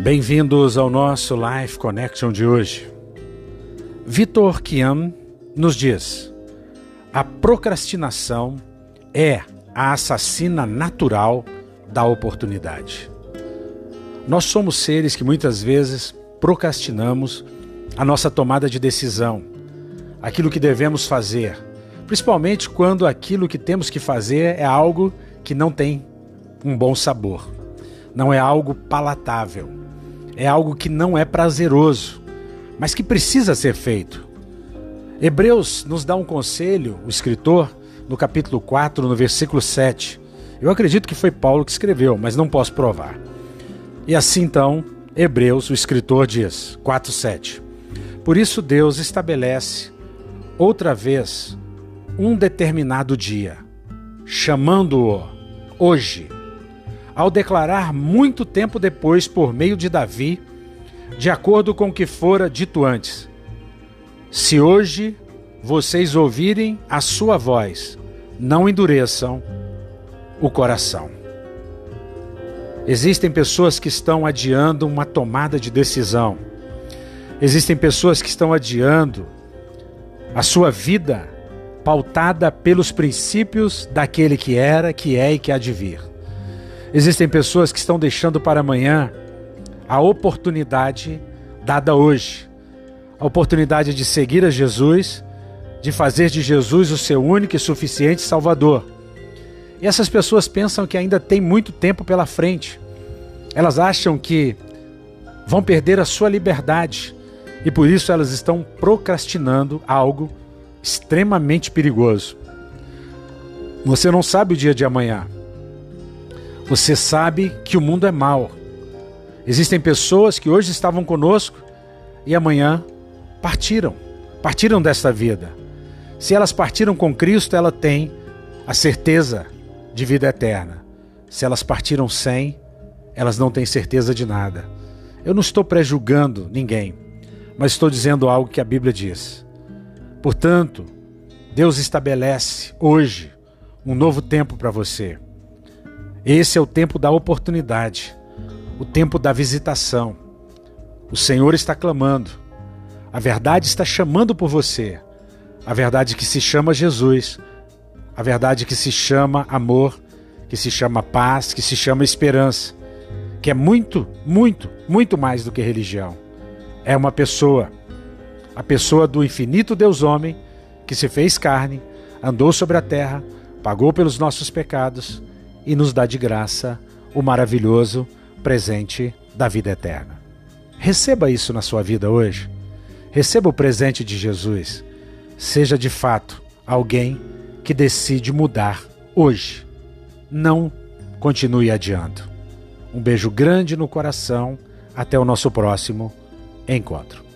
Bem-vindos ao nosso Life Connection de hoje. Vitor Kian nos diz: a procrastinação é a assassina natural da oportunidade. Nós somos seres que muitas vezes procrastinamos a nossa tomada de decisão, aquilo que devemos fazer, principalmente quando aquilo que temos que fazer é algo que não tem um bom sabor, não é algo palatável, é algo que não é prazeroso, mas que precisa ser feito. Hebreus nos dá um conselho, o escritor, no capítulo 4, no versículo 7. Eu acredito que foi Paulo que escreveu, mas não posso provar. E assim então, Hebreus, o escritor diz, 4:7. Por isso Deus estabelece outra vez um determinado dia, chamando-o hoje, ao declarar muito tempo depois por meio de Davi, de acordo com o que fora dito antes: Se hoje vocês ouvirem a sua voz, não endureçam o coração. Existem pessoas que estão adiando uma tomada de decisão. Existem pessoas que estão adiando a sua vida pautada pelos princípios daquele que era, que é e que há de vir. Existem pessoas que estão deixando para amanhã a oportunidade dada hoje, a oportunidade de seguir a Jesus, de fazer de Jesus o seu único e suficiente Salvador. E essas pessoas pensam que ainda tem muito tempo pela frente. Elas acham que vão perder a sua liberdade e por isso elas estão procrastinando algo extremamente perigoso. Você não sabe o dia de amanhã. Você sabe que o mundo é mau. Existem pessoas que hoje estavam conosco e amanhã partiram, partiram desta vida. Se elas partiram com Cristo, ela tem a certeza de vida eterna. Se elas partiram sem, elas não têm certeza de nada. Eu não estou prejulgando ninguém, mas estou dizendo algo que a Bíblia diz. Portanto, Deus estabelece hoje um novo tempo para você. Esse é o tempo da oportunidade, o tempo da visitação. O Senhor está clamando, a verdade está chamando por você, a verdade que se chama Jesus, a verdade que se chama amor, que se chama paz, que se chama esperança, que é muito, muito, muito mais do que religião. É uma pessoa a pessoa do infinito Deus homem, que se fez carne, andou sobre a terra, pagou pelos nossos pecados e nos dá de graça o maravilhoso presente da vida eterna. Receba isso na sua vida hoje. Receba o presente de Jesus. Seja de fato alguém que decide mudar hoje. Não continue adiando. Um beijo grande no coração. Até o nosso próximo encontro.